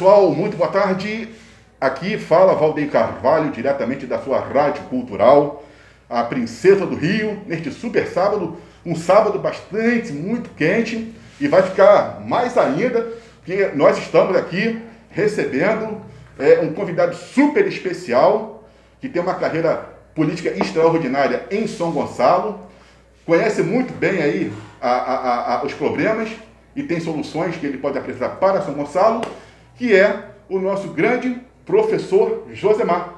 pessoal, muito boa tarde. Aqui fala Valdeir Carvalho, diretamente da sua rádio cultural, a Princesa do Rio, neste super sábado, um sábado bastante, muito quente, e vai ficar mais ainda, porque nós estamos aqui recebendo é, um convidado super especial, que tem uma carreira política extraordinária em São Gonçalo, conhece muito bem aí a, a, a, os problemas e tem soluções que ele pode apresentar para São Gonçalo, que é o nosso grande professor Josemar.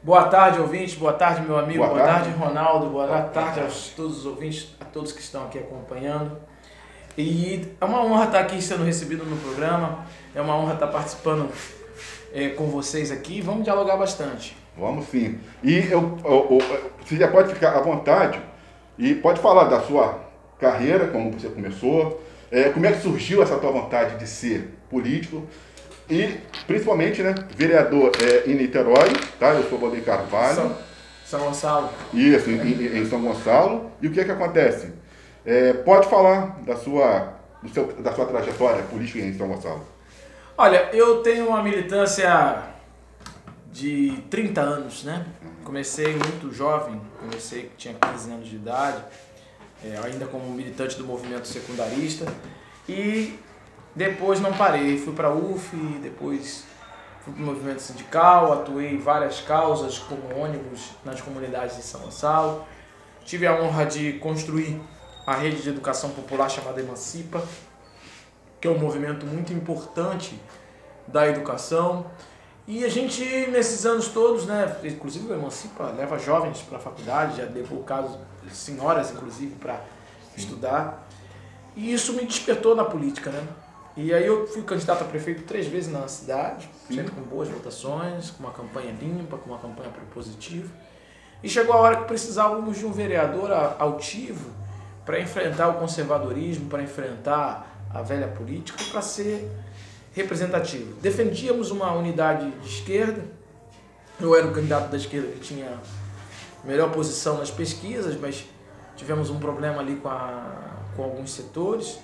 Boa tarde, ouvintes. Boa tarde, meu amigo. Boa Boa, tarde. tarde. Ronaldo. Boa, tarde a todos os ouvintes, a todos que estão aqui acompanhando. E é uma honra estar aqui sendo recebido no programa. É uma honra estar participando é, com vocês aqui. Vamos dialogar bastante. Vamos sim. E eu, eu, eu, você já pode ficar à vontade e pode falar da sua carreira, como você começou, é, como é que surgiu essa tua vontade de ser político e principalmente, né, vereador é, em Niterói, tá? Eu sou Valdeir Carvalho. São, São Gonçalo. Isso, em, em, em São Gonçalo. E o que é que acontece? É, pode falar da sua, seu, da sua trajetória política em São Gonçalo. Olha, eu tenho uma militância de 30 anos, né? Comecei muito jovem, comecei tinha 15 anos de idade, é, ainda como militante do movimento secundarista e depois não parei, fui para a UF, depois fui para o movimento sindical, atuei em várias causas como ônibus nas comunidades de São Gonçalo. Tive a honra de construir a rede de educação popular chamada Emancipa, que é um movimento muito importante da educação. E a gente, nesses anos todos, né, inclusive o Emancipa leva jovens para a faculdade, já levou casos, senhoras inclusive, para estudar. E isso me despertou na política, né? E aí eu fui candidato a prefeito três vezes na cidade, sempre com boas votações, com uma campanha limpa, com uma campanha propositiva. E chegou a hora que precisávamos de um vereador altivo para enfrentar o conservadorismo, para enfrentar a velha política, para ser representativo. Defendíamos uma unidade de esquerda, eu era o candidato da esquerda que tinha melhor posição nas pesquisas, mas tivemos um problema ali com, a, com alguns setores,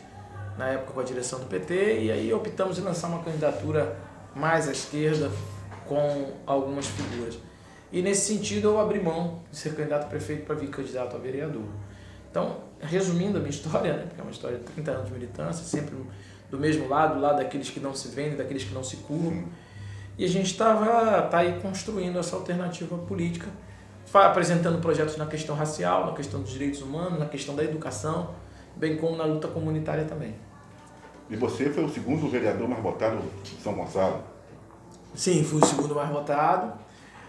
na época com a direção do PT, e aí optamos em lançar uma candidatura mais à esquerda com algumas figuras. E nesse sentido eu abri mão de ser candidato a prefeito para vir candidato a vereador. Então, resumindo a minha história, né, porque é uma história de 30 anos de militância, sempre do mesmo lado, do lado daqueles que não se vendem, daqueles que não se curam. E a gente estava tá aí construindo essa alternativa política, apresentando projetos na questão racial, na questão dos direitos humanos, na questão da educação, bem como na luta comunitária também. E você foi o segundo vereador mais votado de São Gonçalo? Sim, fui o segundo mais votado.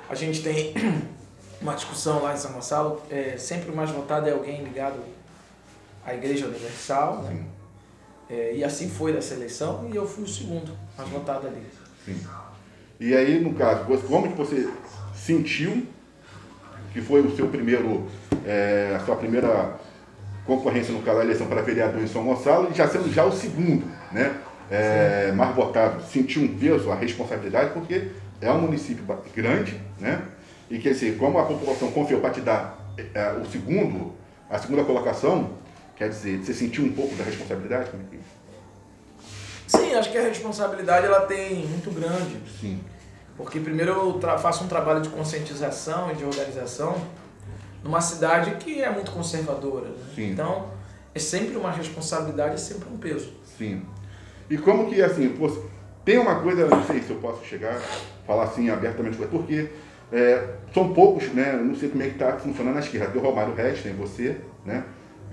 A gente tem uma discussão lá em São Gonçalo, é, sempre o mais votado é alguém ligado à Igreja Universal, né? É, e assim foi dessa eleição e eu fui o segundo mais votado ali. Sim. E aí, no caso, como que você sentiu que foi o seu primeiro, é, a sua primeira concorrência no caso da eleição para vereador em São Gonçalo e já sendo já o segundo, né? É, mais votado, sentiu um peso, a responsabilidade, porque é um município grande, né? E que assim, como a população confiou para te dar é, o segundo, a segunda colocação, quer dizer, você sentiu um pouco da responsabilidade? Sim, acho que a responsabilidade ela tem muito grande. Sim. Porque primeiro eu faço um trabalho de conscientização e de organização numa cidade que é muito conservadora. Né? Sim. Então, é sempre uma responsabilidade, é sempre um peso. Sim. E como que, assim, pô, tem uma coisa, não sei se eu posso chegar, falar assim abertamente, porque é, são poucos, né? Não sei como é que está funcionando na esquerda. Tem o Romário Reis, tem você, né?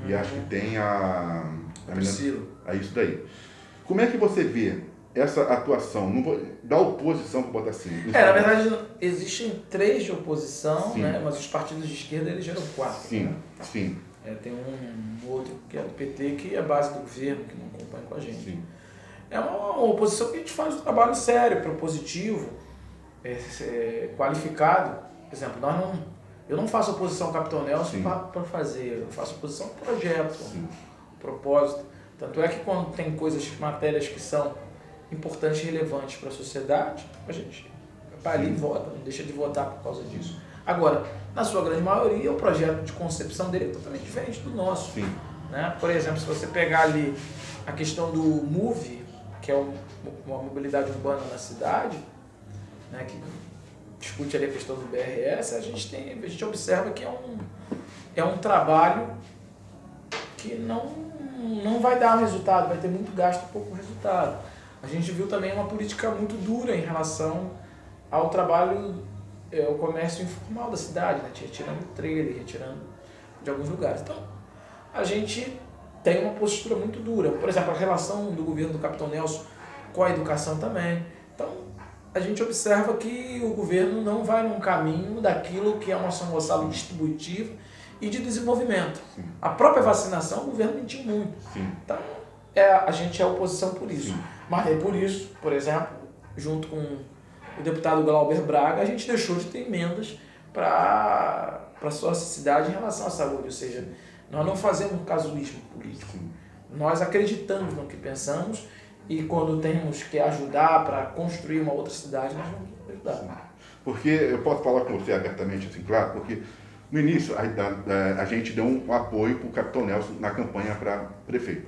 E acho que tem a. a Priscila. É isso daí. Como é que você vê essa atuação não vou, da oposição, para botar assim? É, na verdade, existem três de oposição, Sim. né? Mas os partidos de esquerda elegeram quatro. Sim, né? sim, É, tem um outro que é do PT, que é base do governo, que não acompanha com a gente. sim. É uma, uma oposição que a gente faz um trabalho sério, propositivo, é, é, qualificado. Por exemplo, nós não, eu não faço oposição ao Capitão Nelson para fazer, eu faço oposição ao projeto, Sim. ao propósito. Tanto é que quando tem coisas, matérias que são importantes e relevantes para a sociedade, a gente vai ali e vota, não deixa de votar por causa disso. Agora, na sua grande maioria, o projeto de concepção dele é totalmente diferente do nosso. Sim. Né? Por exemplo, se você pegar ali a questão do MOVE, que é um, uma mobilidade urbana na cidade, né, que discute ali a questão do BRS, a gente, tem, a gente observa que é um, é um trabalho que não, não vai dar resultado, vai ter muito gasto e pouco resultado. A gente viu também uma política muito dura em relação ao trabalho, é, o comércio informal da cidade, né? retirando trailer, retirando de alguns lugares. Então, a gente tem uma postura muito dura. Por exemplo, a relação do governo do Capitão Nelson com a educação também. Então, a gente observa que o governo não vai num caminho daquilo que é uma São Gonçalo distributiva e de desenvolvimento. Sim. A própria vacinação, o governo mentiu muito. Sim. Então, é, a gente é oposição por isso. Sim. Mas é por isso, por exemplo, junto com o deputado Glauber Braga, a gente deixou de ter emendas para a sua cidade em relação à saúde. Ou seja, nós não fazemos casuísmo político. Nós acreditamos no que pensamos e quando temos que ajudar para construir uma outra cidade, nós vamos ajudar. Porque eu posso falar com você abertamente, assim, claro, porque no início a, a, a gente deu um apoio para o Capitão Nelson na campanha para prefeito.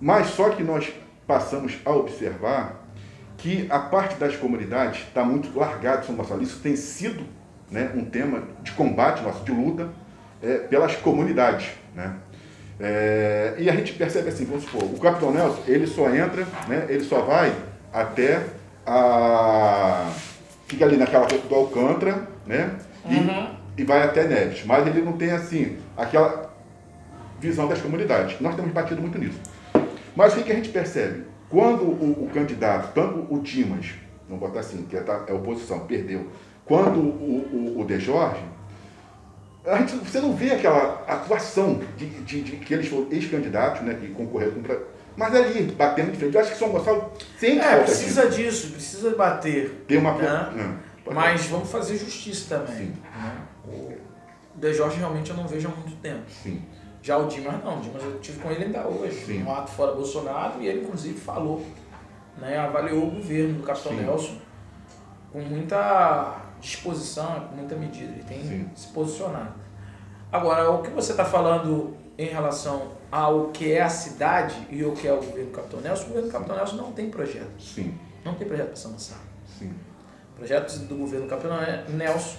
Mas só que nós passamos a observar que a parte das comunidades está muito largada São Gonçalo. Isso tem sido né, um tema de combate nosso, de luta é, pelas comunidades. Né? É, e a gente percebe assim, vamos supor, o Capitão Nelson, ele só entra, né, ele só vai até a... fica ali naquela do Alcântara, né? E, uhum. e vai até Neves. Mas ele não tem, assim, aquela visão das comunidades. Nós temos batido muito nisso. Mas o que, a gente percebe? Quando o, o, candidato, tanto o Dimas, vamos botar assim, que é, é oposição, perdeu, quando o, o, o De Jorge, gente, você não vê aquela atuação de, de, de que eles foram ex-candidatos, né, que concorreram contra. Mas ali, batendo de frente. Eu acho que São Gonçalo tem É, precisa disso. disso, precisa bater. Tem uma. Né? Não, Mas vamos fazer justiça também. Sim. Né? O De Jorge realmente eu não vejo há muito tempo. Sim. Já o Dimas não, o Dimas eu tive com ele ainda hoje, Sim. no ato fora Bolsonaro, e ele inclusive falou, né, avaliou o governo do Capitão Sim. Nelson com muita disposição, com muita medida, ele tem Sim. se posicionado. Agora, o que você está falando em relação ao que é a cidade e o que é o governo Capitão Nelson, o governo Capitão Nelson não tem projeto. Sim. Não tem projeto para São Gonçalo. Sim. Projetos do governo Capitão Nelson.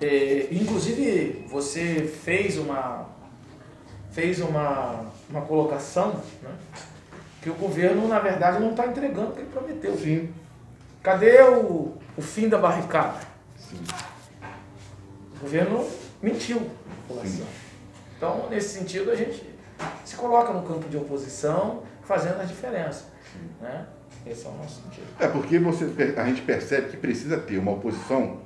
É, inclusive, você fez uma, fez uma, uma colocação né, que o governo, na verdade, não está entregando o que ele prometeu. Sim. Cadê o, o fim da barricada? Sim. O governo mentiu a população. Então, nesse sentido, a gente se coloca no campo de oposição, fazendo a diferença. Né? Esse é o nosso sentido. É porque você, a gente percebe que precisa ter uma oposição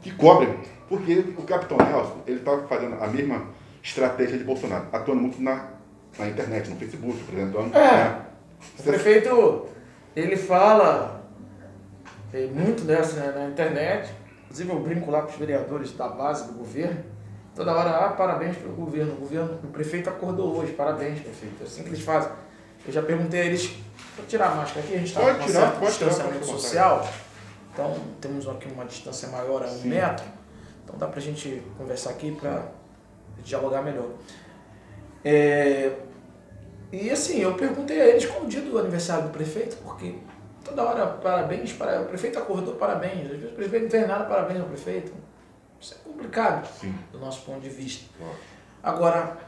que cobre, porque o Capitão Nelson ele está fazendo a mesma estratégia de Bolsonaro, atuando muito na, na internet, no Facebook, apresentando. É. Né? O prefeito ele fala tem muito dessa né, na internet. Inclusive eu brinco lá com os vereadores da base do governo. Toda hora, ah, parabéns pelo governo. O governo, o prefeito acordou hoje, parabéns, prefeito. É assim que eles fazem. Eu já perguntei a eles, vou tirar a máscara aqui, a gente está com um certo distanciamento tirar, social. Então temos aqui uma distância maior a um Sim. metro. Então dá pra gente conversar aqui para dialogar melhor. É, e assim, eu perguntei a eles qual o dia do aniversário do prefeito, porque Toda hora, parabéns, para... o prefeito acordou, parabéns. Às vezes o prefeito não fez nada, parabéns ao prefeito. Isso é complicado Sim. do nosso ponto de vista. Agora,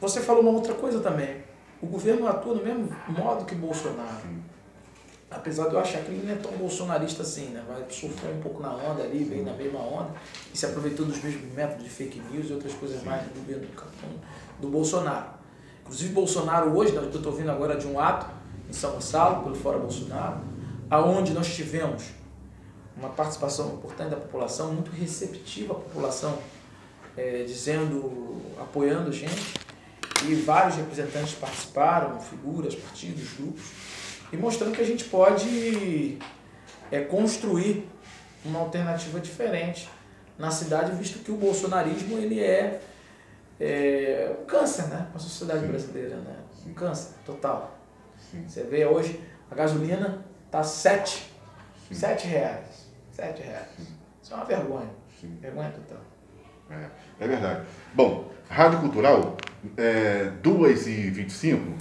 você falou uma outra coisa também. O governo atua do mesmo modo que Bolsonaro. Sim. Apesar de eu achar que ele não é tão bolsonarista assim, né? Vai surfar um pouco na onda ali, veio na mesma onda, e se aproveitou dos mesmos métodos de fake news e outras coisas Sim. mais do governo do, do Bolsonaro. Inclusive, Bolsonaro hoje, eu estou ouvindo agora de um ato em São Gonçalo, pelo Fora Bolsonaro, aonde nós tivemos uma participação importante da população, muito receptiva a população, é, dizendo, apoiando a gente, e vários representantes participaram, figuras, partidos, grupos, e mostrando que a gente pode é, construir uma alternativa diferente na cidade, visto que o bolsonarismo ele é, é um câncer né, para a sociedade brasileira, né? um câncer total. Sim. Você vê hoje a gasolina Tá sete. Sim. Sete reais. Sete reais. Sim. Isso é uma vergonha. Sim. Vergonha total. É, é verdade. Bom, Rádio Cultural, é, 2h25,